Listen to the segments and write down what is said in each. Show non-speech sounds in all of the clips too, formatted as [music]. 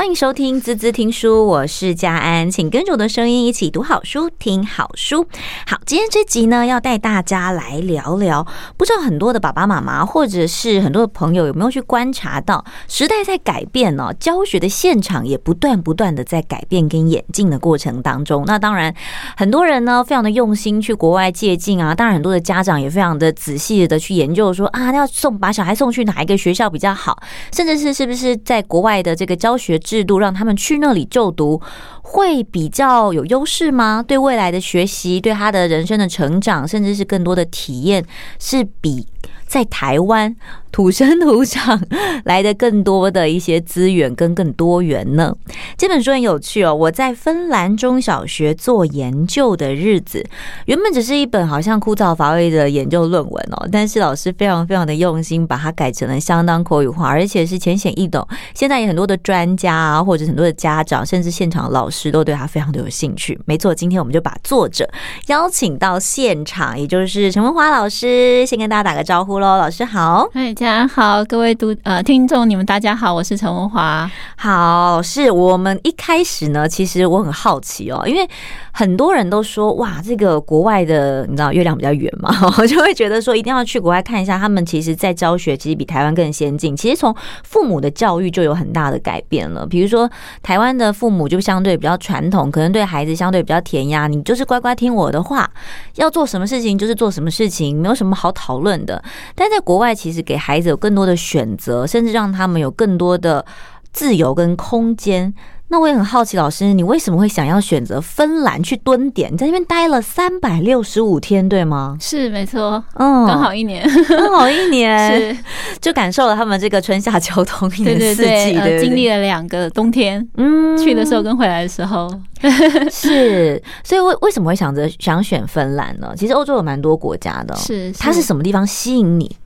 欢迎收听滋滋听书，我是佳安，请跟着我的声音一起读好书，听好书。好，今天这集呢，要带大家来聊聊，不知道很多的爸爸妈妈或者是很多的朋友有没有去观察到，时代在改变呢？教学的现场也不断不断的在改变跟演进的过程当中。那当然，很多人呢非常的用心去国外借镜啊，当然很多的家长也非常的仔细的去研究说啊，要送把小孩送去哪一个学校比较好，甚至是是不是在国外的这个教学制度让他们去那里就读会比较有优势吗？对未来的学习，对他的人生的成长，甚至是更多的体验，是比在台湾土生土长来的更多的一些资源跟更多元呢？[laughs] 这本书很有趣哦。我在芬兰中小学做研究的日子，原本只是一本好像枯燥乏味的研究论文哦，但是老师非常非常的用心，把它改成了相当口语化，而且是浅显易懂。现在有很多的专家啊，或者很多的家长，甚至现场老师都对他非常的有兴趣。没错，今天我们就把作者邀请到现场，也就是陈文华老师，先跟大家打个招呼喽。老师好，家好，各位读呃听众，你们大家好，我是陈文华。好，是我们一开始呢，其实我很好奇哦，因为很多人都说哇，这个国外的你知道月亮比较圆嘛，[laughs] 我就会觉得说一定要去国外看一下，他们其实在教学其实比台湾更先进。其实从父母的教育就有很大的改变了，比如说台湾的父母就相对比较传统，可能对孩子相对比较填鸭，你就是乖乖听我的话，要做什么事情就是做什么事情，没有什么好讨论的。但在国外，其实给孩子有更多的选择，甚至让他们有更多的自由跟空间。那我也很好奇，老师，你为什么会想要选择芬兰去蹲点？你在那边待了三百六十五天，对吗？是，没错，嗯，刚好一年，刚 [laughs] 好一年，是，就感受了他们这个春夏秋冬一年四季，经历了两个冬天，嗯，去的时候跟回来的时候，[laughs] [laughs] 是，所以为为什么会想着想选芬兰呢？其实欧洲有蛮多国家的，是，它是什么地方吸引你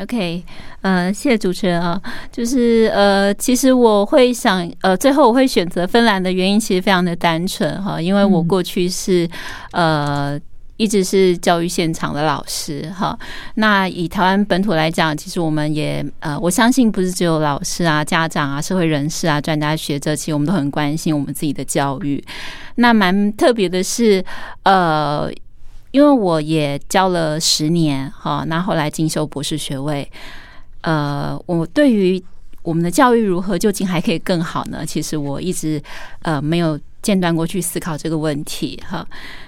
？OK，呃，谢谢主持人啊，就是呃，其实我会想，呃，最后我会选择芬兰的原因其实非常的单纯哈，因为我过去是呃一直是教育现场的老师哈。那以台湾本土来讲，其实我们也呃，我相信不是只有老师啊、家长啊、社会人士啊、专家学者，其实我们都很关心我们自己的教育。那蛮特别的是，呃。因为我也教了十年，哈，那后来进修博士学位，呃，我对于我们的教育如何究竟还可以更好呢？其实我一直呃没有间断过去思考这个问题，哈。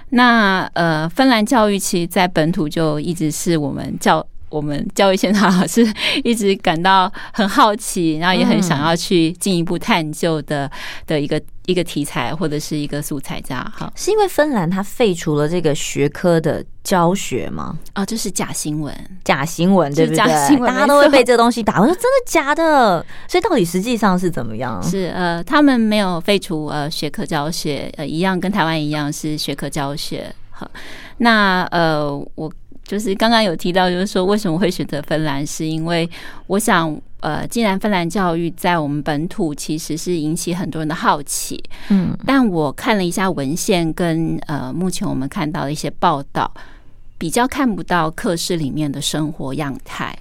那呃，芬兰教育其实在本土就一直是我们教。我们教育现场老师一直感到很好奇，然后也很想要去进一步探究的的一个一个题材或者是一个素材这样。哈，是因为芬兰它废除了这个学科的教学吗？哦，就是假新闻，假新闻对不对？假新闻，大家都会被这个东西打。我说真的假的？所以到底实际上是怎么样？是呃，他们没有废除呃学科教学，呃，一样跟台湾一样是学科教学。好，那呃我。就是刚刚有提到，就是说为什么会选择芬兰，是因为我想，呃，既然芬兰教育在我们本土其实是引起很多人的好奇，嗯，但我看了一下文献跟呃，目前我们看到的一些报道，比较看不到课室里面的生活样态，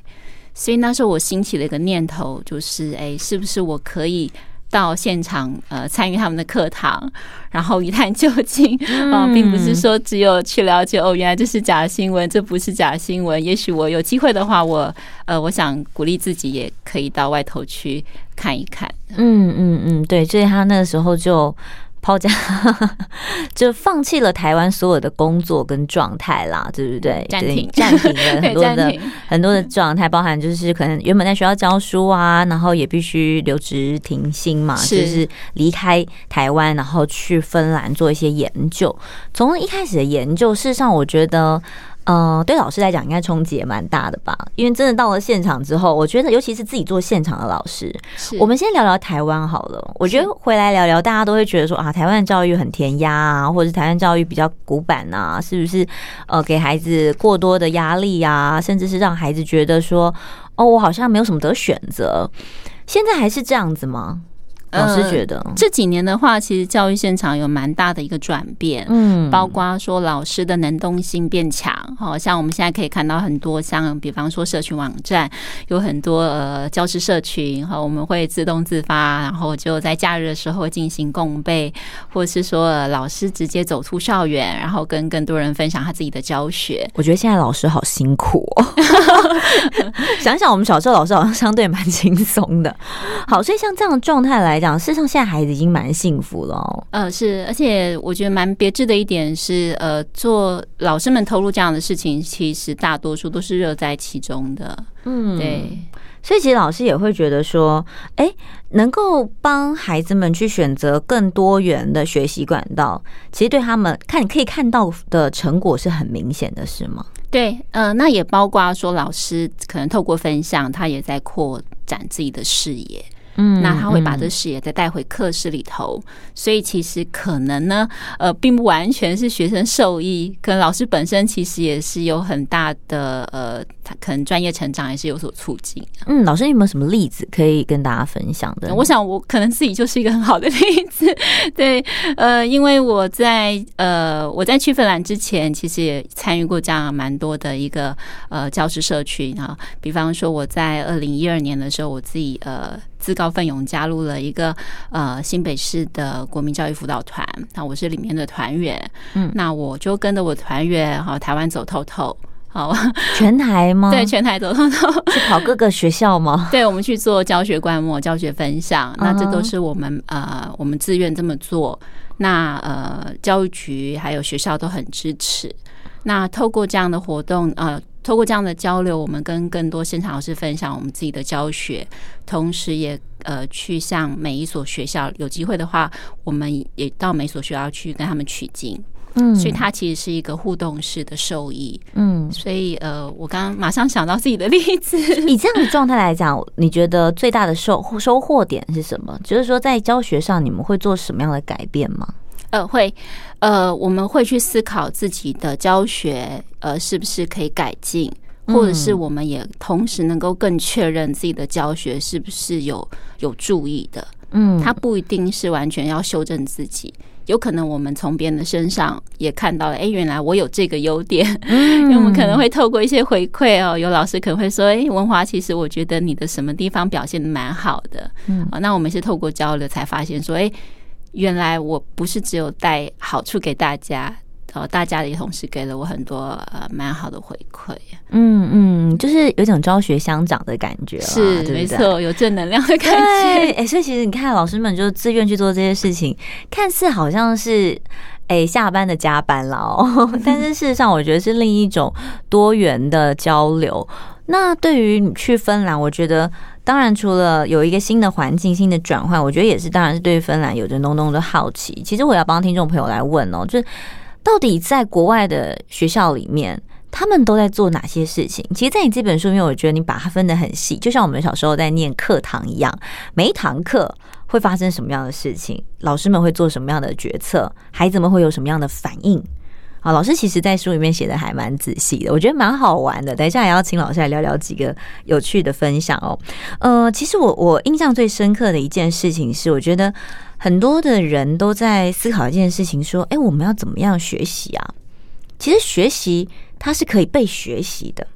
所以那时候我兴起了一个念头，就是哎，是不是我可以到现场呃参与他们的课堂，然后一探究竟啊、[laughs] 呃，并不是说只有去了解哦，原来这是假新闻，这不是假新闻。也许我有机会的话，我呃，我想鼓励自己也可以到外头去看一看。嗯嗯嗯，对，所以他那个时候就。抛家就放弃了台湾所有的工作跟状态啦，对不对？暂停，暂停了很多的很多的状态，包含就是可能原本在学校教书啊，然后也必须留职停薪嘛，就是离开台湾，然后去芬兰做一些研究。从一开始的研究，事实上我觉得。嗯、呃，对老师来讲，应该冲击也蛮大的吧？因为真的到了现场之后，我觉得，尤其是自己做现场的老师，我们先聊聊台湾好了。我觉得回来聊聊，大家都会觉得说啊，台湾的教育很填鸭啊，或者是台湾教育比较古板啊，是不是？呃，给孩子过多的压力啊，甚至是让孩子觉得说，哦，我好像没有什么得选择。现在还是这样子吗？老师觉得、呃、这几年的话，其实教育现场有蛮大的一个转变，嗯，包括说老师的能动性变强，好像我们现在可以看到很多像，比方说社群网站有很多呃教师社群，哈，我们会自动自发，然后就在假日的时候进行共备，或者是说、呃、老师直接走出校园，然后跟更多人分享他自己的教学。我觉得现在老师好辛苦哦，[laughs] 想想我们小时候老师好像相对蛮轻松的。好，所以像这样的状态来讲，事实上现在孩子已经蛮幸福了哦。呃，是，而且我觉得蛮别致的一点是，呃，做老师们投入这样的事情，其实大多数都是乐在其中的。嗯，对。所以其实老师也会觉得说，哎、欸，能够帮孩子们去选择更多元的学习管道，其实对他们看可以看到的成果是很明显的，是吗？对，呃，那也包括说老师可能透过分享，他也在扩展自己的视野。嗯，那他会把这视野再带回课室里头，嗯，所以其实可能呢，呃，并不完全是学生受益，可能老师本身其实也是有很大的呃，他可能专业成长也是有所促进。嗯，老师有没有什么例子可以跟大家分享的？我想我可能自己就是一个很好的例子，[laughs] 对，呃，因为我在呃我在去芬兰之前，其实也参与过这样蛮多的一个呃教师社群啊，比方说我在二零一二年的时候，我自己呃。自告奋勇加入了一个呃新北市的国民教育辅导团，那我是里面的团员，嗯，那我就跟着我团员哈台湾走透透，好，全台吗？[laughs] 对，全台走透透，去跑各个学校吗？[laughs] 对，我们去做教学观摩、教学分享，那这都是我们呃我们自愿这么做，那呃教育局还有学校都很支持，那透过这样的活动呃。透过这样的交流，我们跟更多现场老师分享我们自己的教学，同时也呃去向每一所学校，有机会的话，我们也到每所学校去跟他们取经。嗯，所以它其实是一个互动式的受益。嗯，所以呃，我刚刚马上想到自己的例子。以这样的状态来讲，你觉得最大的收收获点是什么？就是说在教学上，你们会做什么样的改变吗？呃，会，呃，我们会去思考自己的教学，呃，是不是可以改进，或者是我们也同时能够更确认自己的教学是不是有有注意的。嗯，它不一定是完全要修正自己，有可能我们从别人的身上也看到了，哎，原来我有这个优点。嗯，[laughs] 因为我们可能会透过一些回馈哦，有老师可能会说，哎，文华，其实我觉得你的什么地方表现的蛮好的。嗯，那我们是透过交流才发现说，哎。原来我不是只有带好处给大家，哦，大家也同时给了我很多呃蛮好的回馈。嗯嗯，就是有一种教学相长的感觉，是没错，有正能量的感觉。哎，所以其实你看，老师们就自愿去做这些事情，看似好像是哎下班的加班了哦，[laughs] 但是事实上，我觉得是另一种多元的交流。那对于你去芬兰，我觉得。当然，除了有一个新的环境、新的转换，我觉得也是，当然是对芬兰有着浓浓的好奇。其实我要帮听众朋友来问哦，就是到底在国外的学校里面，他们都在做哪些事情？其实，在你这本书里面，我觉得你把它分得很细，就像我们小时候在念课堂一样，每一堂课会发生什么样的事情，老师们会做什么样的决策，孩子们会有什么样的反应。好，老师其实，在书里面写的还蛮仔细的，我觉得蛮好玩的。等一下也要请老师来聊聊几个有趣的分享哦。呃，其实我我印象最深刻的一件事情是，我觉得很多的人都在思考一件事情，说：“哎，我们要怎么样学习啊？”其实学习它是可以被学习的，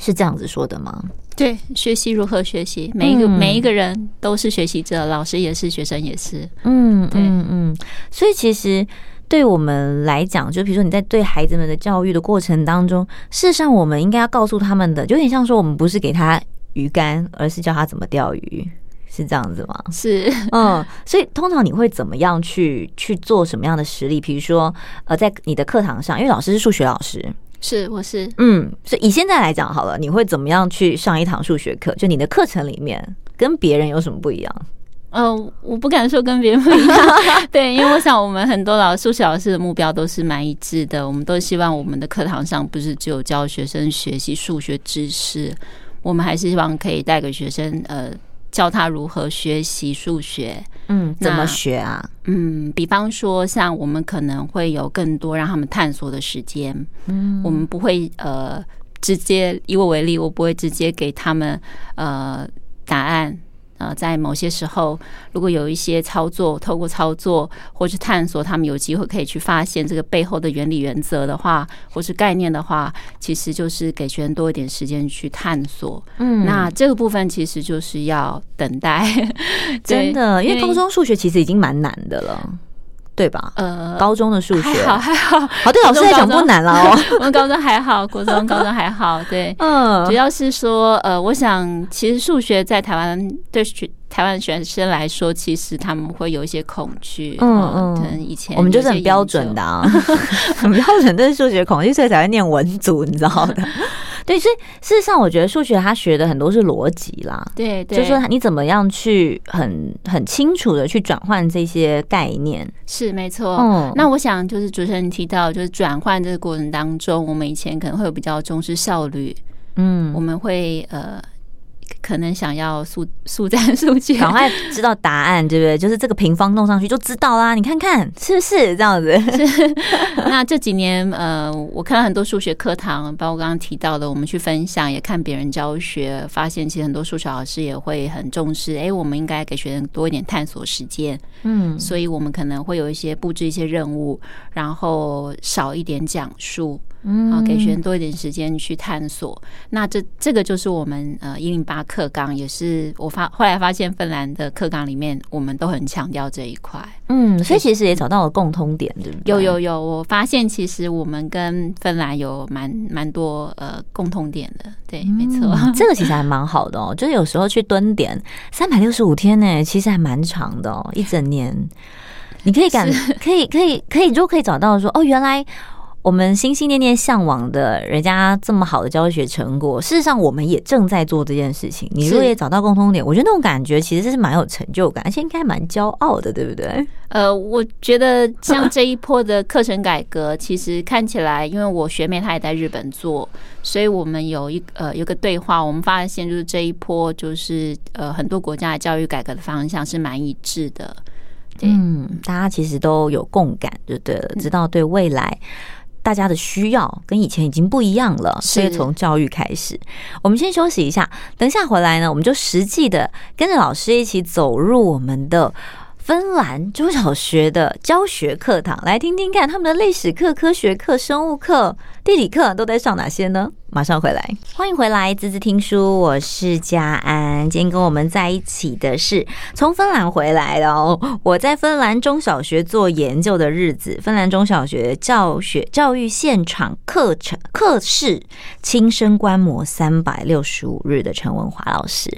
是这样子说的吗？对，学习如何学习？每一个、嗯、每一个人都是学习者，老师也是，学生也是。嗯，对，嗯嗯。所以其实。对我们来讲，就比如说你在对孩子们的教育的过程当中，事实上我们应该要告诉他们的，有点像说我们不是给他鱼竿，而是教他怎么钓鱼，是这样子吗？是，嗯，所以通常你会怎么样去去做什么样的实例？比如说，呃，在你的课堂上，因为老师是数学老师，是我是，嗯，所以以现在来讲好了，你会怎么样去上一堂数学课？就你的课程里面跟别人有什么不一样？呃，我不敢说跟别人不一样，[laughs] 对，因为我想我们很多老师、数学老师的目标都是蛮一致的，我们都希望我们的课堂上不是只有教学生学习数学知识，我们还是希望可以带给学生，呃，教他如何学习数学，嗯，怎么学啊？嗯，比方说像我们可能会有更多让他们探索的时间，嗯，我们不会呃直接以我为例，我不会直接给他们呃答案。呃，在某些时候，如果有一些操作，透过操作或是探索，他们有机会可以去发现这个背后的原理原则的话，或是概念的话，其实就是给学生多一点时间去探索。嗯，那这个部分其实就是要等待，[laughs] 真的，因为高中数学其实已经蛮难的了。对吧？呃，高中的数学。还好还好，好对老师来讲不难了哦。[laughs] 我们高中还好，国中高中还好，对，[laughs] 嗯，主要是说，呃，我想其实数学在台湾对学台湾学生来说，其实他们会有一些恐惧，嗯嗯，可能以前我们就是很标准的啊，[laughs] 很标准的数学恐惧，所以才会念文组，你知道的。对，所以事实上，我觉得数学他学的很多是逻辑啦，对，對，就是说你怎么样去很很清楚的去转换这些概念，是没错。嗯，那我想就是主持人提到，就是转换这个过程当中，我们以前可能会有比较重视效率，嗯，我们会呃。可能想要速速战速决，赶快知道答案，对不对？就是这个平方弄上去就知道啦。你看看 [laughs] 是不是这样子？[laughs] 那这几年，呃，我看到很多数学课堂，包括刚刚提到的，我们去分享，也看别人教学，发现其实很多数学老师也会很重视。哎，我们应该给学生多一点探索时间。嗯，所以我们可能会有一些布置一些任务，然后少一点讲述。嗯，好，给学生多一点时间去探索。那这这个就是我们呃一零八课纲，也是我发后来发现芬兰的课纲里面，我们都很强调这一块。嗯，所以其实也找到了共通点，对不对？有有有，我发现其实我们跟芬兰有蛮蛮多呃共通点的。对，没错，嗯，[laughs] 这个其实还蛮好的哦。就是有时候去蹲点三百六十五天呢，其实还蛮长的哦，一整年。你可以感，可以可以可以，如果可以找到说哦，原来。我们心心念念向往的人家这么好的教学成果，事实上我们也正在做这件事情。你如果也找到共通点，我觉得那种感觉其实是蛮有成就感，而且应该蛮骄傲的，对不对？呃，我觉得像这一波的课程改革，[laughs] 其实看起来，因为我学妹她也在日本做，所以我们有一呃有个对话，我们发现就是这一波就是呃很多国家的教育改革的方向是蛮一致的。对，嗯，大家其实都有共感，就对了，知道对未来。大家的需要跟以前已经不一样了，所以从教育开始，我们先休息一下，等下回来呢，我们就实际的跟着老师一起走入我们的芬兰中小学的教学课堂，来听听看他们的历史课、科学课、生物课、地理课都在上哪些呢？马上回来，欢迎回来，滋滋听书，我是佳安。今天跟我们在一起的是从芬兰回来的哦，我在芬兰中小学做研究的日子，芬兰中小学教学教育现场课程课室亲身观摩三百六十五日的陈文华老师。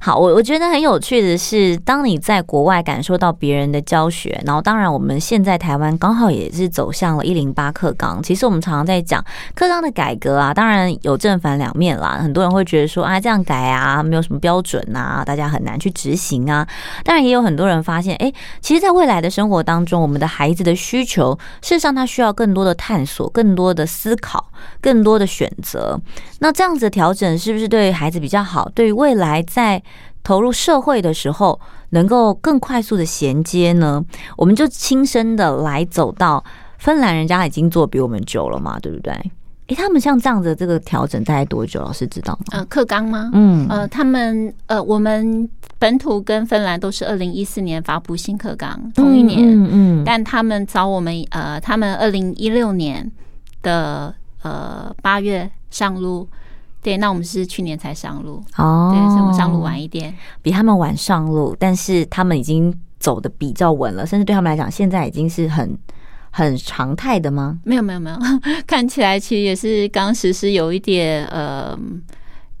好，我我觉得很有趣的是，当你在国外感受到别人的教学，然后当然我们现在台湾刚好也是走向了一零八课纲。其实我们常常在讲课纲的改革啊，当然。有正反两面啦，很多人会觉得说啊，这样改啊，没有什么标准啊，大家很难去执行啊。当然，也有很多人发现，哎，其实，在未来的生活当中，我们的孩子的需求，事实上，他需要更多的探索，更多的思考，更多的选择。那这样子的调整，是不是对孩子比较好？对于未来在投入社会的时候，能够更快速的衔接呢？我们就亲身的来走到芬兰，人家已经做比我们久了嘛，对不对？哎，他们像这样的这个调整大概多久？老师知道吗？呃，克刚吗？嗯，呃，他们呃，我们本土跟芬兰都是二零一四年发布新课纲，同一年，嗯，嗯，但他们找我们呃，他们二零一六年的呃八月上路，对，那我们是去年才上路哦，对，所以我们上路晚一点，比他们晚上路，但是他们已经走的比较稳了，甚至对他们来讲，现在已经是很。很常态的吗？没有没有没有，[laughs] 看起来其实也是刚实施，有一点呃，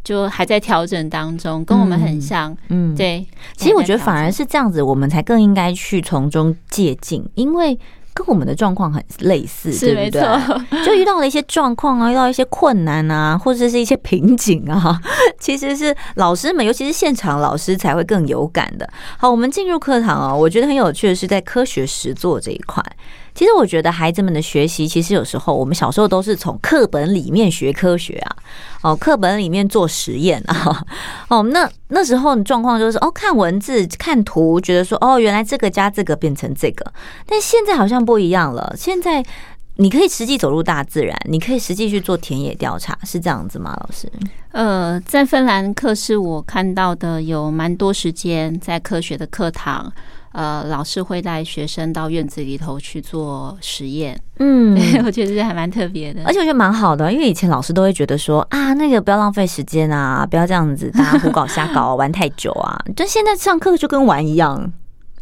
就还在调整当中，跟我们很像。嗯，对。其实我觉得反而是这样子，我们才更应该去从中借鉴，因为跟我们的状况很类似，是对不对？没错。[laughs] 就遇到了一些状况啊，遇到一些困难啊，或者是一些瓶颈啊，[laughs] 其实是老师们，尤其是现场老师才会更有感的。好，我们进入课堂啊，我觉得很有趣的是在科学实作这一块。其实我觉得孩子们的学习，其实有时候我们小时候都是从课本里面学科学啊，哦，课本里面做实验啊，[laughs] 哦，那那时候的状况就是哦，看文字看图，觉得说哦，原来这个加这个变成这个，但现在好像不一样了。现在你可以实际走入大自然，你可以实际去做田野调查，是这样子吗？老师？呃，在芬兰课室，我看到的有蛮多时间在科学的课堂。呃，老师会带学生到院子里头去做实验，嗯，[laughs] 我觉得这还蛮特别的，而且我觉得蛮好的，因为以前老师都会觉得说啊，那个不要浪费时间啊，不要这样子大家胡搞瞎搞，玩太久啊，[laughs] 但现在上课就跟玩一样，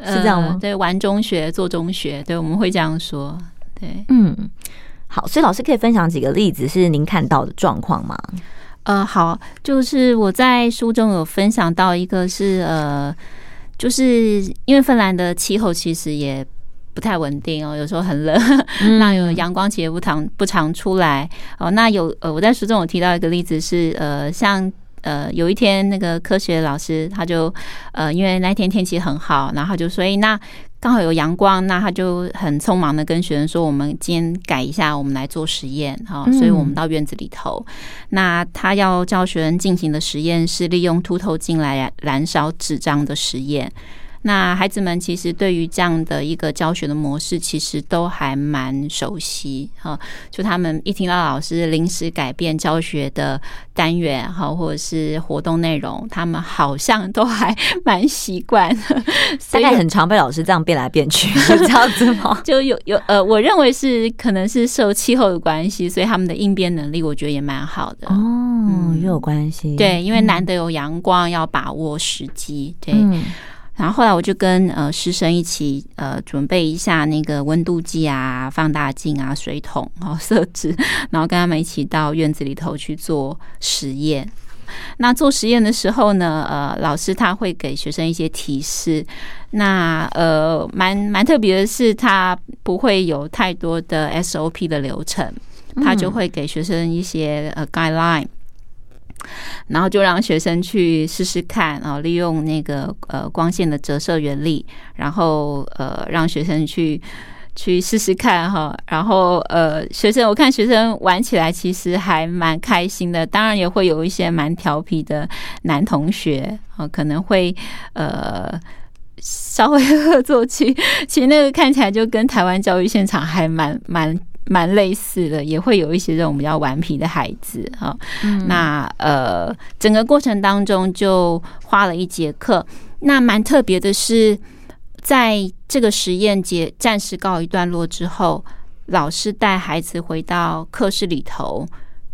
是这样吗？呃、对，玩中学，做中学，对，我们会这样说，对，嗯，好，所以老师可以分享几个例子是您看到的状况吗？呃，好，就是我在书中有分享到一个是呃。就是因为芬兰的气候其实也不太稳定哦，有时候很冷，那有阳光其实不常不常出来哦。那有呃，我在书中有提到一个例子是呃，像呃有一天那个科学老师他就呃，因为那天天气很好，然后他就说，哎，那。刚好有阳光，那他就很匆忙的跟学生说：“我们今天改一下，我们来做实验哈。”所以，我们到院子里头，那他要教学生进行的实验是利用凸透镜来燃烧纸张的实验。那孩子们其实对于这样的一个教学的模式，其实都还蛮熟悉哈。就他们一听到老师临时改变教学的单元哈，或者是活动内容，他们好像都还 [laughs] 蛮习惯。[laughs] 大概很常被老师这样变来变去，[laughs] 是这样子吗？就有有呃，我认为是可能是受气候的关系，所以他们的应变能力，我觉得也蛮好的。哦，嗯、又有关系。对，因为难得有阳光，要把握时机。对。嗯然后后来我就跟呃师生一起呃准备一下那个温度计啊、放大镜啊、水桶，然后设置，然后跟他们一起到院子里头去做实验。那做实验的时候呢，呃，老师他会给学生一些提示。那呃，蛮蛮特别的是，他不会有太多的 SOP 的流程，他就会给学生一些呃 guideline。然后就让学生去试试看啊，利用那个呃光线的折射原理，然后呃让学生去去试试看哈，然后呃学生我看学生玩起来其实还蛮开心的，当然也会有一些蛮调皮的男同学啊，可能会呃稍微恶作剧，其实那个看起来就跟台湾教育现场还蛮蛮。蛮类似的，也会有一些这种比较顽皮的孩子哈。嗯、那呃，整个过程当中就花了一节课。那蛮特别的是，在这个实验结暂时告一段落之后，老师带孩子回到课室里头，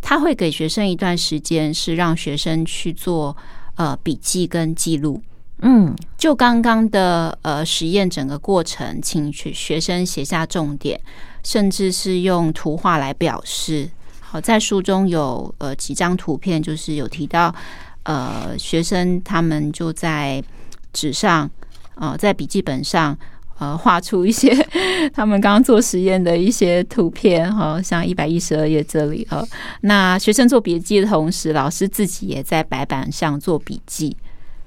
他会给学生一段时间，是让学生去做呃笔记跟记录。嗯，就刚刚的呃实验整个过程，请学学生写下重点。甚至是用图画来表示。好，在书中有呃几张图片，就是有提到呃学生他们就在纸上呃在笔记本上呃画出一些 [laughs] 他们刚刚做实验的一些图片哈，像一百一十二页这里哈。那学生做笔记的同时，老师自己也在白板上做笔记，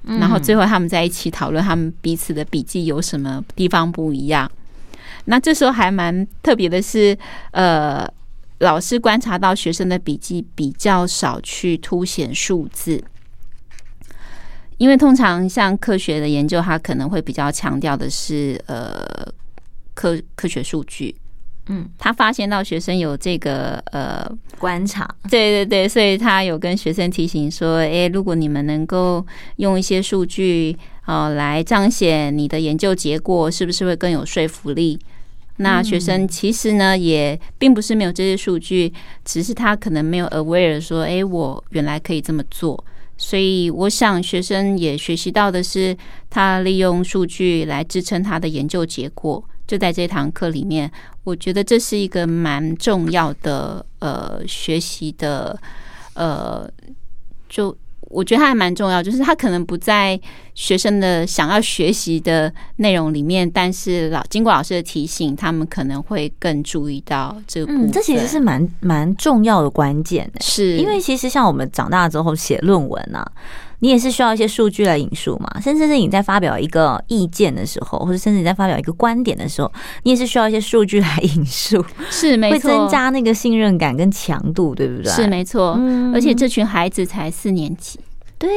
然后最后他们在一起讨论他们彼此的笔记有什么地方不一样。那这时候还蛮特别的是，呃，老师观察到学生的笔记比较少去凸显数字，因为通常像科学的研究，它可能会比较强调的是呃科科学数据。嗯，他发现到学生有这个呃观察，对对对，所以他有跟学生提醒说，诶，如果你们能够用一些数据哦来彰显你的研究结果，是不是会更有说服力？那学生其实呢，也并不是没有这些数据，只是他可能没有 aware 说，哎，我原来可以这么做。所以我想学生也学习到的是，他利用数据来支撑他的研究结果。就在这堂课里面，我觉得这是一个蛮重要的呃学习的呃就。我觉得它还蛮重要，就是它可能不在学生的想要学习的内容里面，但是老经过老师的提醒，他们可能会更注意到这个部分。嗯，这其实是蛮蛮重要的关键的，是因为其实像我们长大之后写论文啊。你也是需要一些数据来引述嘛，甚至是你在发表一个意见的时候，或者甚至你在发表一个观点的时候，你也是需要一些数据来引述，是没错，会增加那个信任感跟强度，对不对？是没错，而且这群孩子才四年级，对，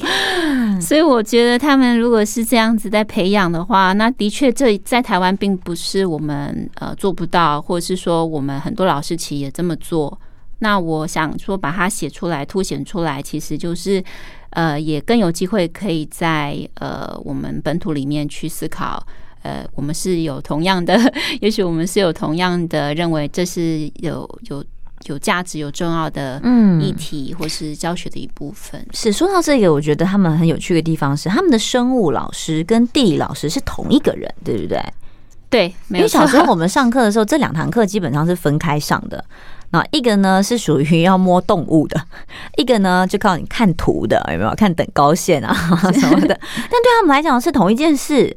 [laughs] 所以我觉得他们如果是这样子在培养的话，那的确这在台湾并不是我们呃做不到，或者是说我们很多老师其实也这么做。那我想说把它写出来、凸显出来，其实就是呃也更有机会可以在呃我们本土里面去思考。呃，我们是有同样的，[laughs] 也许我们是有同样的认为，这是有有有价值、有重要的议题，或是教学的一部分。嗯、是说到这个，我觉得他们很有趣的地方是，他们的生物老师跟地理老师是同一个人，对不对？对。因为小时候我们上课的时候，这两堂课基本上是分开上的。那一个呢是属于要摸动物的，[laughs] 一个呢就靠你看图的，有没有看等高线啊 [laughs] 什么的？[laughs] 但对他们来讲是同一件事。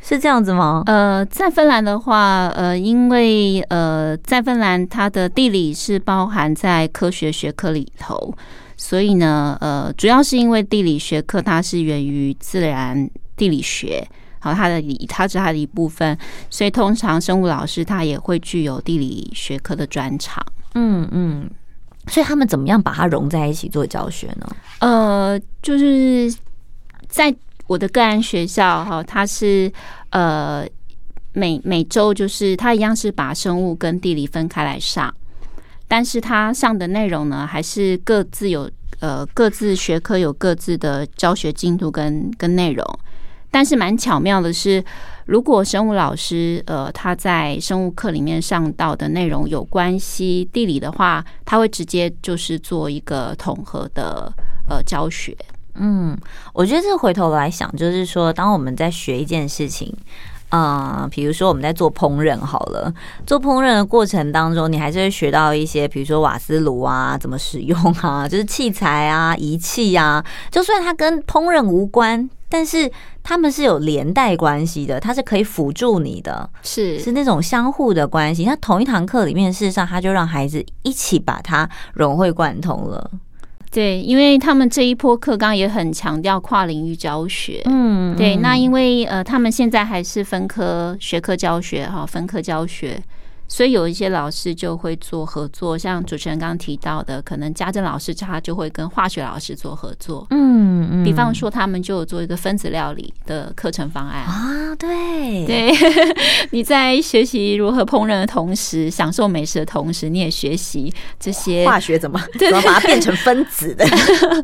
是这样子吗？呃，在芬兰的话，呃，因为呃，在芬兰它的地理是包含在科学学科里头，所以呢，呃，主要是因为地理学科它是源于自然地理学，好，它的它是它的一部分，所以通常生物老师他也会具有地理学科的专长。嗯嗯，所以他们怎么样把它融在一起做教学呢？呃，就是在。我的个案学校哈，它是呃每每周就是它一样是把生物跟地理分开来上，但是它上的内容呢，还是各自有呃各自学科有各自的教学进度跟跟内容。但是蛮巧妙的是，如果生物老师呃他在生物课里面上到的内容有关系地理的话，他会直接就是做一个统合的呃教学。嗯，我觉得这回头来想，就是说，当我们在学一件事情，啊、比如说我们在做烹饪好了，做烹饪的过程当中，你还是会学到一些，比如说瓦斯炉啊，怎么使用啊，[laughs] 就是器材啊、仪器啊，就算它跟烹饪无关，但是他们是有连带关系的，它是可以辅助你的，是是那种相互的关系。那同一堂课里面，事实上他就让孩子一起把它融会贯通了。对，因为他们这一波课纲也很强调跨领域教学。嗯，对，那因为呃，他们现在还是分科学科教学哈，分科教学。所以有一些老师就会做合作，像主持人刚刚提到的，可能家政老师他就会跟化学老师做合作。嗯嗯，比方说他们就有做一个分子料理的课程方案啊。对对，[laughs] 你在学习如何烹饪的同时，享受美食的同时，你也学习这些化学怎么 [laughs] 怎么把它变成分子的。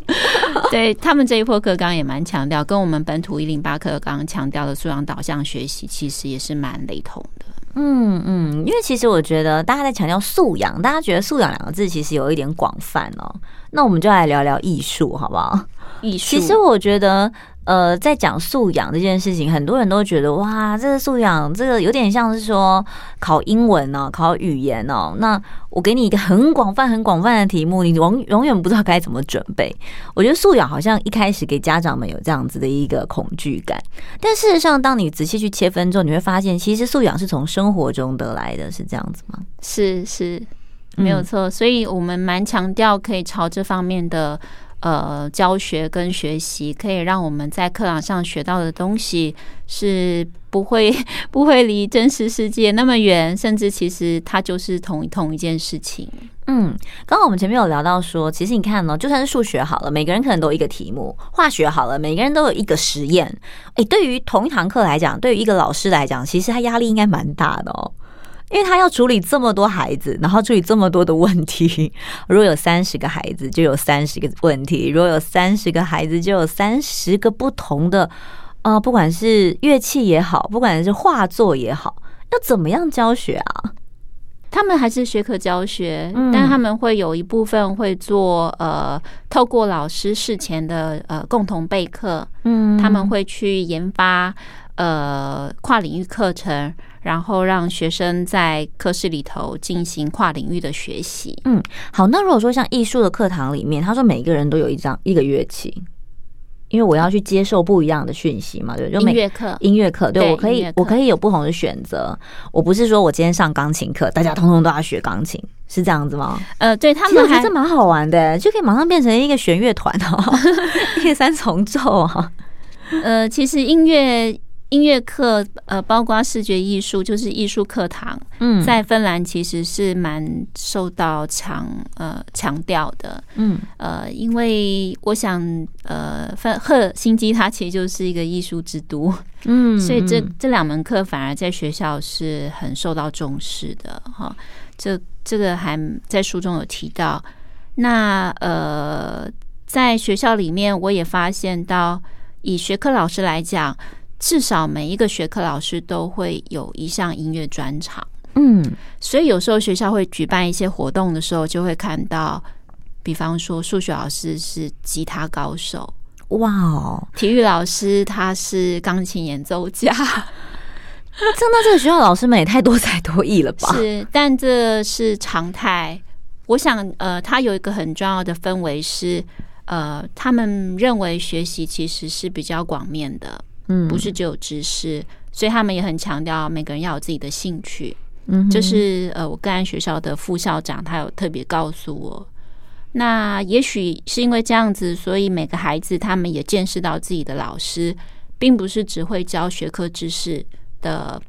[laughs] 对，他们这一波课纲也蛮强调，跟我们本土一零八课纲强调的素养导向学习，其实也是蛮雷同的。嗯嗯，因为其实我觉得大家在强调素养，大家觉得素养两个字其实有一点广泛哦。那我们就来聊聊艺术，好不好？艺术，其实我觉得。呃，在讲素养这件事情，很多人都觉得哇，这个素养，这个有点像是说考英文哦，考语言哦。那我给你一个很广泛、很广泛的题目，你永永远不知道该怎么准备。我觉得素养好像一开始给家长们有这样子的一个恐惧感，但事实上，当你仔细去切分之后，你会发现，其实素养是从生活中得来的，是这样子吗？是是，没有错。所以我们蛮强调可以朝这方面的。呃，教学跟学习可以让我们在课堂上学到的东西是不会 [laughs] 不会离真实世界那么远，甚至其实它就是同同一件事情。嗯，刚刚我们前面有聊到说，其实你看呢，就算是数学好了，每个人可能都有一个题目；化学好了，每个人都有一个实验。诶，对于同一堂课来讲，对于一个老师来讲，其实他压力应该蛮大的哦。因为他要处理这么多孩子，然后处理这么多的问题。[laughs] 如果有三十个孩子，就有三十个问题；如果有三十个孩子，就有三十个不同的，呃，不管是乐器也好，不管是画作也好，要怎么样教学啊？他们还是学科教学，但他们会有一部分会做呃，透过老师事前的呃共同备课，嗯，他们会去研发呃跨领域课程。然后让学生在课室里头进行跨领域的学习。嗯，好。那如果说像艺术的课堂里面，他说每一个人都有一张一个乐器，因为我要去接受不一样的讯息嘛，对，就音乐课，音乐课，对，对我可以，我可以有不同的选择。我不是说我今天上钢琴课，大家通通都要学钢琴，是这样子吗？呃，对他们觉得蛮好玩的，就可以马上变成一个弦乐团哦，[laughs] 一个三重奏啊。呃，其实音乐。音乐课，呃，包括视觉艺术，就是艺术课堂，嗯，在芬兰其实是蛮受到强呃强调的，嗯，呃，因为我想，呃，芬赫辛基它其实就是一个艺术之都，嗯，所以这这两门课反而在学校是很受到重视的，哈，这这个还在书中有提到。那呃，在学校里面，我也发现到，以学科老师来讲。至少每一个学科老师都会有一项音乐专场，嗯，所以有时候学校会举办一些活动的时候，就会看到，比方说数学老师是吉他高手，哇哦，体育老师他是钢琴演奏家，真的，这个学校老师们也太多才多艺了吧？[laughs] 是，但这是常态。我想，呃，他有一个很重要的氛围是，呃，他们认为学习其实是比较广面的。嗯，不是只有知识，所以他们也很强调每个人要有自己的兴趣。嗯，就是呃，我个案学校的副校长他有特别告诉我，那也许是因为这样子，所以每个孩子他们也见识到自己的老师，并不是只会教学科知识的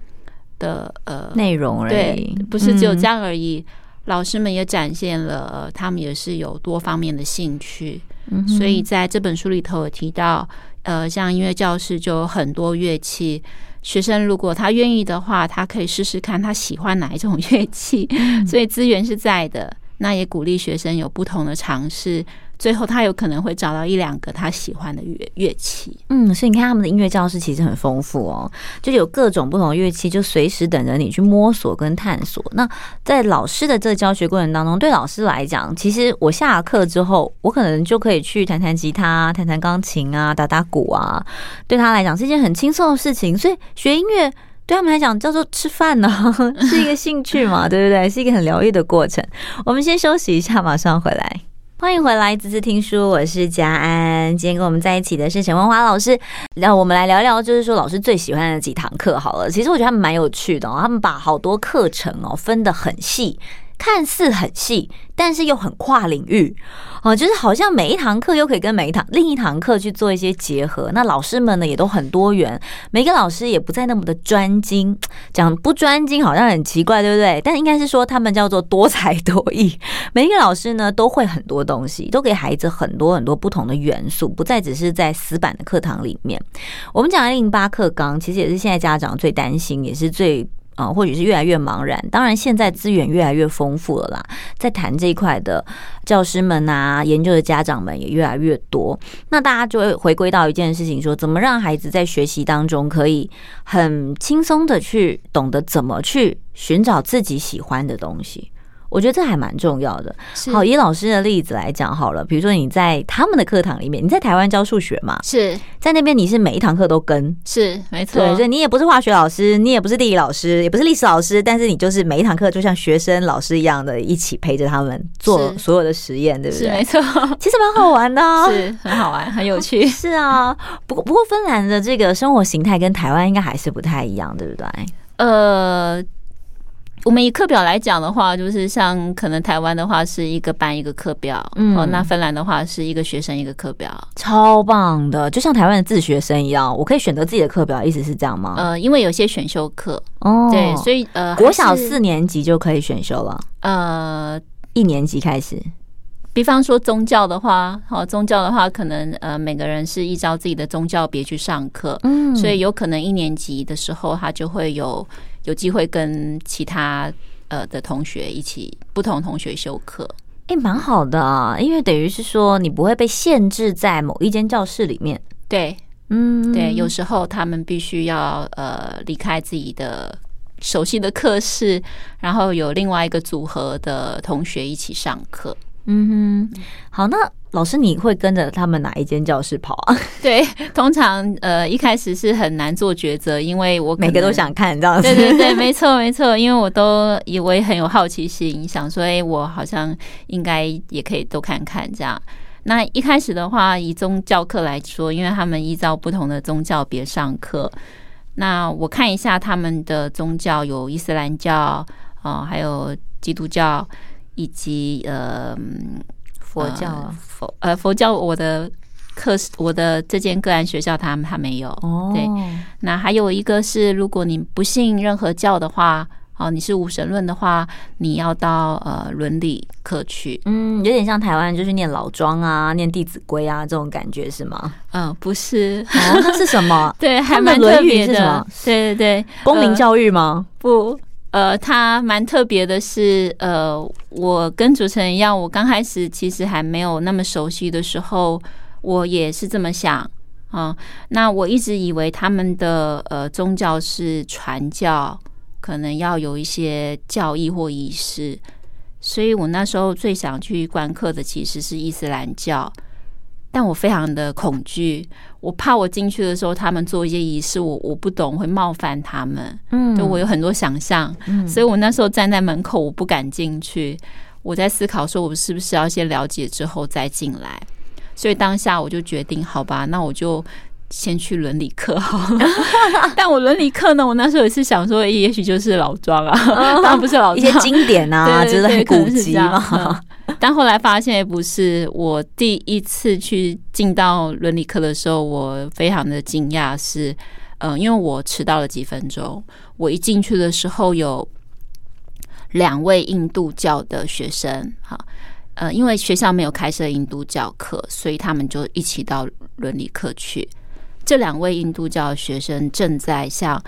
的呃内容而已，对，不是只有这样而已。嗯，老师们也展现了他们也是有多方面的兴趣。嗯，所以在这本书里头有提到。呃，像音乐教室就有很多乐器，学生如果他愿意的话，他可以试试看他喜欢哪一种 [laughs] 乐器，所以资源是在的。那也鼓励学生有不同的尝试。最后，他有可能会找到一两个他喜欢的乐乐器。嗯，所以你看他们的音乐教室其实很丰富哦，就有各种不同乐器，就随时等着你去摸索跟探索。那在老师的这个教学过程当中，对老师来讲，其实我下了课之后，我可能就可以去弹弹吉他、弹弹钢琴啊、打打鼓啊，对他来讲是一件很轻松的事情。所以学音乐对他们来讲叫做吃饭呢，[laughs] 是一个兴趣嘛，对不对？是一个很疗愈的过程。我们先休息一下，马上回来。欢迎回来，滋滋听书，我是佳安。今天跟我们在一起的是陈文华老师，那我们来聊聊，就是说老师最喜欢的几堂课。好了，其实我觉得他们蛮有趣的哦，他们把好多课程哦分得很细。看似很细，但是又很跨领域哦，就是好像每一堂课又可以跟每一堂另一堂课去做一些结合。那老师们呢也都很多元，每个老师也不再那么的专精。讲不专精好像很奇怪，对不对？但应该是说他们叫做多才多艺。[laughs] 每一个老师呢都会很多东西，都给孩子很多很多不同的元素，不再只是在死板的课堂里面。我们讲的108课纲，其实也是现在家长最担心，也是最。啊，或许是越来越茫然。当然，现在资源越来越丰富了啦，在谈这一块的教师们啊，研究的家长们也越来越多。那大家就会回归到一件事情，说怎么让孩子在学习当中可以很轻松的去懂得怎么去寻找自己喜欢的东西。我觉得这还蛮重要的。好，以老师的例子来讲好了，比如说你在他们的课堂里面，你在台湾教数学嘛？是在那边你是每一堂课都跟？是没错。对，所以你也不是化学老师，你也不是地理老师，也不是历史老师，但是你就是每一堂课就像学生老师一样的，一起陪着他们做所有的实验，对不对？没错，其实蛮好玩的，[laughs] 是很好玩，很有趣。[laughs] 是啊，不过不过芬兰的这个生活形态跟台湾应该还是不太一样，对不对？呃。我们以课表来讲的话，就是像可能台湾的话是一个班一个课表，嗯，哦，那芬兰的话是一个学生一个课表，超棒的，就像台湾的自学生一样，我可以选择自己的课表，意思是这样吗？呃，因为有些选修课，哦，对，所以呃，国小四年级就可以选修了，呃，一年级开始，比方说宗教的话，好，宗教的话，可能呃每个人是依照自己的宗教别去上课，嗯，所以有可能一年级的时候他就会有。有机会跟其他呃的同学一起不同同学修课，诶，蛮好的啊，因为等于是说你不会被限制在某一间教室里面。对，嗯，对，有时候他们必须要呃离开自己的熟悉的课室，然后有另外一个组合的同学一起上课。嗯哼，好，那。老师，你会跟着他们哪一间教室跑啊？[laughs] [laughs] 对，通常呃一开始是很难做抉择，因为我每个都想看这样子。对对对，没错没错，因为我都以为很有好奇心，想说哎，我好像应该也可以都看看这样。那一开始的话，以宗教课来说，因为他们依照不同的宗教别上课，那我看一下他们的宗教有伊斯兰教啊、呃，还有基督教以及呃。佛教啊，佛呃佛教，我的课我的这间个案学校他们还没有。哦，对，那还有一个是，如果你不信任何教的话。哦，你是无神论的话，你要到呃伦理课去。嗯，有点像台湾就是念老庄啊，念弟子规啊这种感觉是吗？嗯，不是。哦，那是什么？[laughs] 对，还蛮特别的。对对对，公民教育吗？呃、不，呃，它蛮特别的是，呃，我跟主持人一样，我刚开始其实还没有那么熟悉的时候，我也是这么想啊、那我一直以为他们的呃宗教是传教。可能要有一些教义或仪式，所以我那时候最想去观课的其实是伊斯兰教，但我非常的恐惧，我怕我进去的时候他们做一些仪式，我我不懂会冒犯他们，嗯，就我有很多想象，嗯，所以我那时候站在门口，我不敢进去，我在思考说，我是不是要先了解之后再进来，所以当下我就决定，好吧，那我就。先去伦理课哈，[laughs] 但我伦理课呢，我那时候也是想说，也许就是老庄啊，当然不是老庄，一些经典啊，[laughs] 就是很古籍嘛。[laughs] 但后来发现不是。我第一次去进到伦理课的时候，我非常的惊讶，是嗯，因为我迟到了几分钟，我一进去的时候有两位印度教的学生，哈，呃，因为学校没有开设印度教课，所以他们就一起到伦理课去。这两位印度教的学生正在向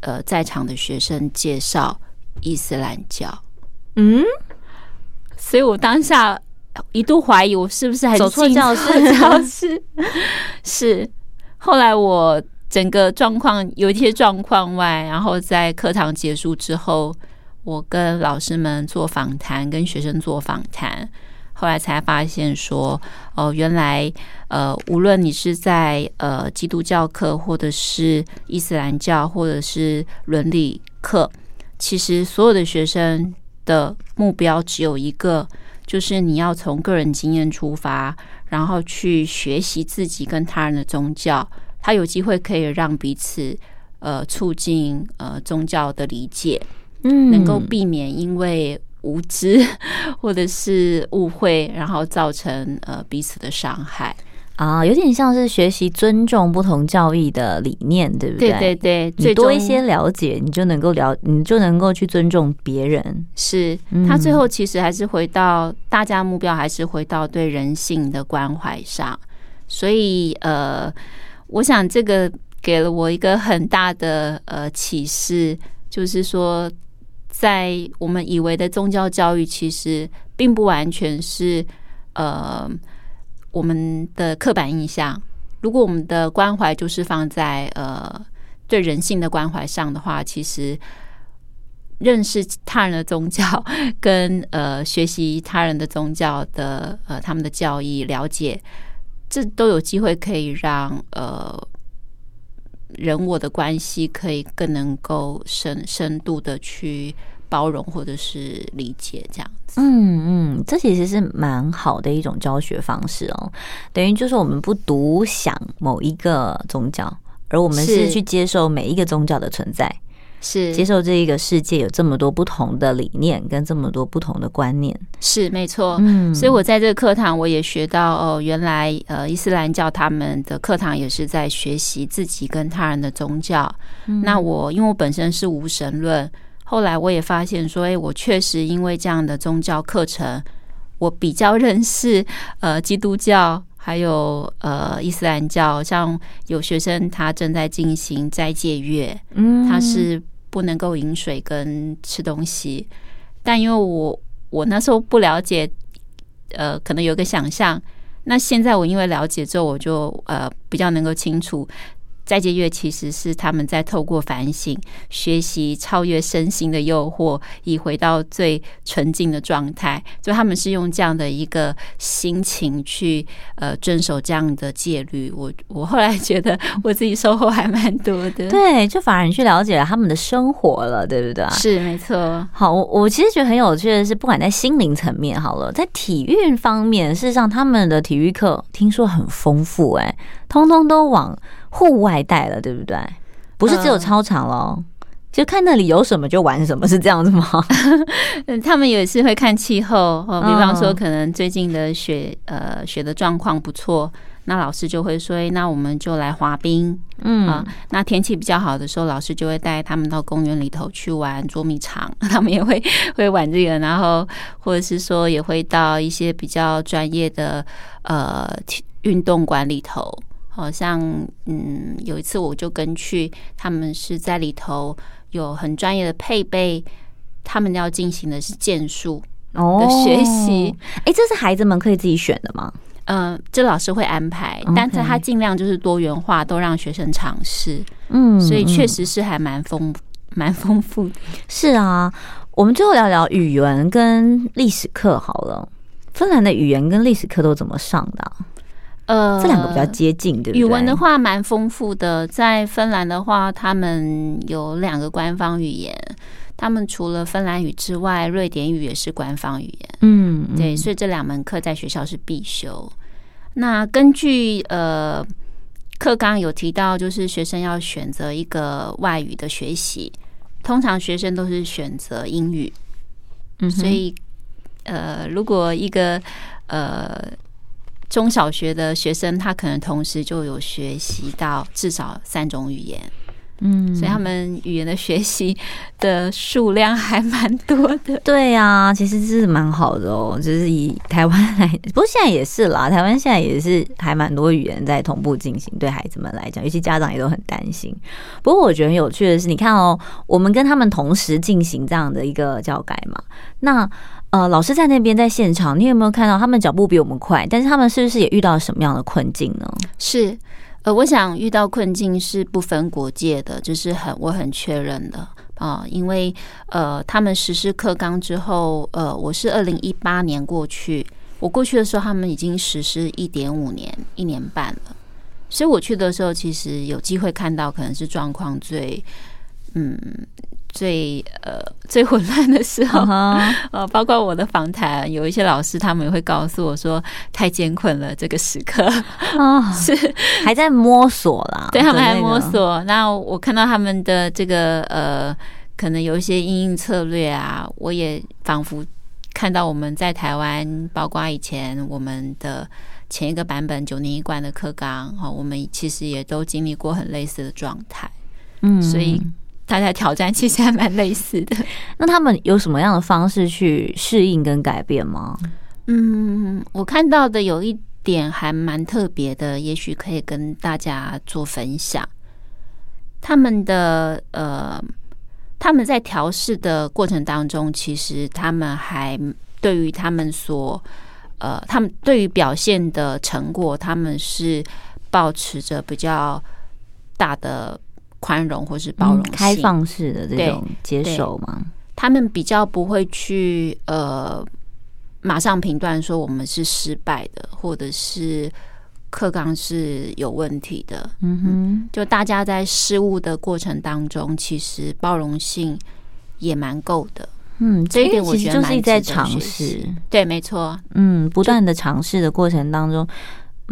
呃在场的学生介绍伊斯兰教，嗯，所以我当下一度怀疑我是不是还走错教室？教室 [laughs] 是。后来我整个状况有一些状况外，然后在课堂结束之后，我跟老师们做访谈，跟学生做访谈。后来才发现说，哦，原来，呃，无论你是在呃基督教课，或者是伊斯兰教，或者是伦理课，其实所有的学生的目标只有一个，就是你要从个人经验出发，然后去学习自己跟他人的宗教，他有机会可以让彼此呃促进呃宗教的理解，嗯，能够避免因为。无知或者是误会，然后造成呃彼此的伤害啊，有点像是学习尊重不同教育的理念，对不对？对对对，你多一些了解，你就能够了，你就能够去尊重别人。是他最后其实还是回到大家目标，还是回到对人性的关怀上。所以呃，我想这个给了我一个很大的呃启示，就是说。在我们以为的宗教教育，其实并不完全是呃我们的刻板印象。如果我们的关怀就是放在呃对人性的关怀上的话，其实认识他人的宗教跟呃学习他人的宗教的呃他们的教义，了解这都有机会可以让呃人我的关系可以更能够深深度的去。包容或者是理解这样子，嗯嗯，这其实是蛮好的一种教学方式哦。等于就是我们不独享某一个宗教，而我们是去接受每一个宗教的存在，是接受这一个世界有这么多不同的理念跟这么多不同的观念，是没错。嗯，所以我在这个课堂我也学到哦，原来呃伊斯兰教他们的课堂也是在学习自己跟他人的宗教。嗯，那我因为我本身是无神论。后来我也发现说，哎，我确实因为这样的宗教课程，我比较认识呃基督教，还有呃伊斯兰教。像有学生他正在进行斋戒月，嗯，他是不能够饮水跟吃东西。但因为我我那时候不了解，呃，可能有个想象。那现在我因为了解之后，我就呃比较能够清楚。斋戒月其实是他们在透过反省、学习、超越身心的诱惑，以回到最纯净的状态。就他们是用这样的一个心情去呃遵守这样的戒律。我 [laughs] 我后来觉得我自己收获还蛮多的。对，就反而你去了解了他们的生活了，对不对？是没错。好，我我其实觉得很有趣的是，不管在心灵层面好了，在体育方面，事实上他们的体育课听说很丰富，欸，哎，通通都往。户外带了，对不对？不是只有操场咯，嗯、就看那里有什么就玩什么，是这样子吗？[laughs] 他们也是会看气候，比方说可能最近的雪，呃，雪的状况不错，那老师就会说：“那我们就来滑冰。”嗯啊，那天气比较好的时候，老师就会带他们到公园里头去玩捉迷藏，[laughs] 他们也会 [laughs] 会玩这个。然后或者是说，也会到一些比较专业的呃运动馆里头。好像嗯，有一次我就跟去，他们是在里头有很专业的配备，他们要进行的是剑术的学习。哎、哦，这是孩子们可以自己选的吗？嗯、呃，这老师会安排，但是他尽量就是多元化，都让学生尝试。嗯，所以确实是还蛮丰蛮丰富的。是啊，我们最后聊聊语文跟历史课好了。芬兰的语言跟历史课都怎么上的、啊？呃，这两个比较接近，对不对？语文的话蛮丰富的，在芬兰的话，他们有两个官方语言。他们除了芬兰语之外，瑞典语也是官方语言。嗯，对，所以这两门课在学校是必修。那根据呃课纲有提到，就是学生要选择一个外语的学习，通常学生都是选择英语。嗯，所以呃，如果一个呃中小学的学生，他可能同时就有学习到至少三种语言。嗯，所以他们语言的学习的数量还蛮多的。对呀、啊，其实是蛮好的哦。就是以台湾来，不过现在也是啦。台湾现在也是还蛮多语言在同步进行，对孩子们来讲，尤其家长也都很担心。不过我觉得很有趣的是，你看哦，我们跟他们同时进行这样的一个教改嘛。那呃，老师在那边在现场，你有没有看到他们脚步比我们快？但是他们是不是也遇到什么样的困境呢？是。呃，我想遇到困境是不分国界的，就是很我很确认的啊，因为呃，他们实施课纲之后，呃，我是二零一八年过去，我过去的时候，他们已经实施一点五年，一年半了，所以我去的时候，其实有机会看到，可能是状况最嗯。最呃 [laughs] 最混乱的时候，[laughs] 呃，包括我的访谈，有一些老师他们也会告诉我说，太艰困了，这个时刻啊，[laughs] 是还在摸索啦，对他们还摸索。那我看到他们的这个呃，可能有一些因应策略啊，我也仿佛看到我们在台湾，包括以前我们的前一个版本九年一贯的课纲，哈，我们其实也都经历过很类似的状态，嗯，所以。大家挑战其实还蛮类似的。[laughs] 那他们有什么样的方式去适应跟改变吗？嗯，我看到的有一点还蛮特别的，也许可以跟大家做分享。他们的呃，他们在调试的过程当中，其实他们还对于他们所呃，他们对于表现的成果，他们是保持着比较大的。宽容或是包容、开放式的这种接受吗？他们比较不会去呃马上评断说我们是失败的，或者是课纲是有问题的。嗯哼，就大家在失误的过程当中，其实包容性也蛮够的。嗯，这一点我觉得就是在尝试。对，没错。嗯，不断的尝试的过程当中。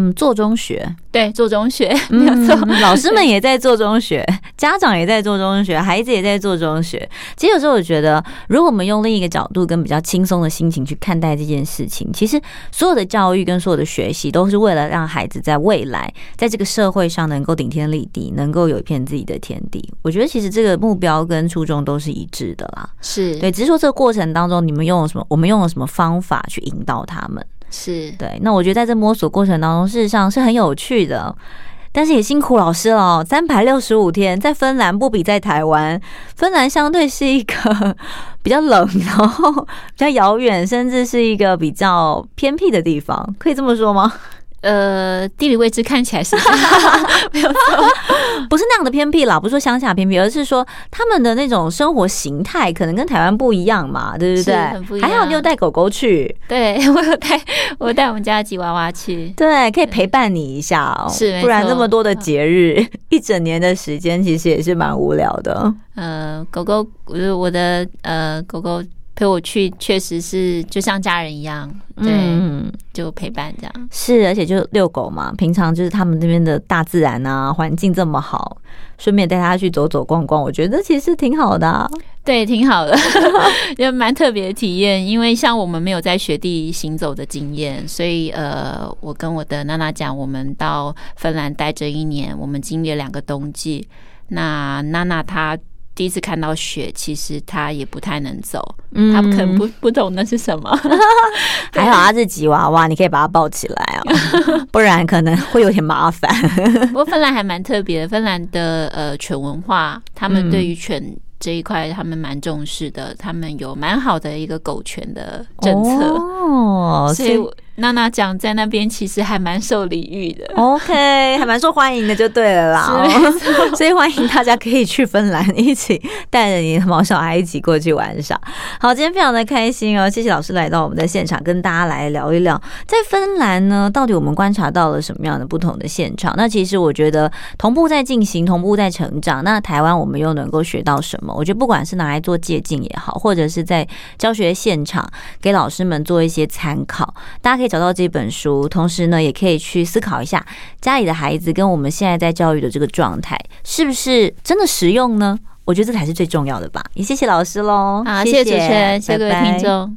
嗯，做中学，对，做中学 [laughs] 没有错。嗯，老师们也在做中学，家长也在做中学，孩子也在做中学。其实有时候我觉得，如果我们用另一个角度跟比较轻松的心情去看待这件事情，其实所有的教育跟所有的学习，都是为了让孩子在未来在这个社会上能够顶天立地，能够有一片自己的天地。我觉得其实这个目标跟初衷都是一致的啦。是对，只是说这个过程当中，你们用了什么？我们用了什么方法去引导他们？是对，那我觉得在这摸索过程当中，事实上是很有趣的，但是也辛苦老师了。三百六十五天在芬兰不比在台湾，芬兰相对是一个 [laughs] 比较冷，然后比较遥远，甚至是一个比较偏僻的地方，可以这么说吗？呃，地理位置看起来是 [laughs] 没有错，不是那样的偏僻啦，不是说乡下偏僻，而是说他们的那种生活形态可能跟台湾不一样嘛，对不对？很不一样。还好你有带狗狗去，对，我有带，我带我们家的吉娃娃去，对，可以陪伴你一下哦，是，不然那么多的节日，一整年的时间其实也是蛮无聊的。呃，狗狗，我我的呃狗狗。陪我去，确实是就像家人一样，对，嗯、就陪伴这样。是，而且就遛狗嘛，平常就是他们那边的大自然啊，环境这么好，顺便带他去走走逛逛，我觉得其实挺好的、啊。对，挺好的，[laughs] 也蛮特别的体验。因为像我们没有在雪地行走的经验，所以呃，我跟我的娜娜讲，我们到芬兰待这一年，我们经历了两个冬季。那娜娜她第一次看到雪，其实他也不太能走，嗯，她可能不不懂那是什么。[laughs] 还好他是吉娃娃，你可以把它抱起来哦，[laughs] 不然可能会有点麻烦。[laughs] 不过芬兰还蛮特别的，芬兰的呃犬文化，他们对于犬。这一块他们蛮重视的，他们有蛮好的一个狗权的政策哦，所以娜娜讲在那边其实还蛮受礼遇的，OK，[laughs] 还蛮受欢迎的就对了啦，所以欢迎大家可以去芬兰一起带着你的毛小孩一起过去玩耍。好，今天非常的开心哦，谢谢老师来到我们的现场跟大家来聊一聊，在芬兰呢，到底我们观察到了什么样的不同的现场？那其实我觉得同步在进行，同步在成长。那台湾我们又能够学到什么？我觉得不管是拿来做借鉴也好，或者是在教学现场给老师们做一些参考，大家可以找到这本书，同时呢，也可以去思考一下家里的孩子跟我们现在在教育的这个状态是不是真的实用呢？我觉得这才是最重要的吧。也谢谢老师喽，好，谢谢主持人，谢谢各位听众。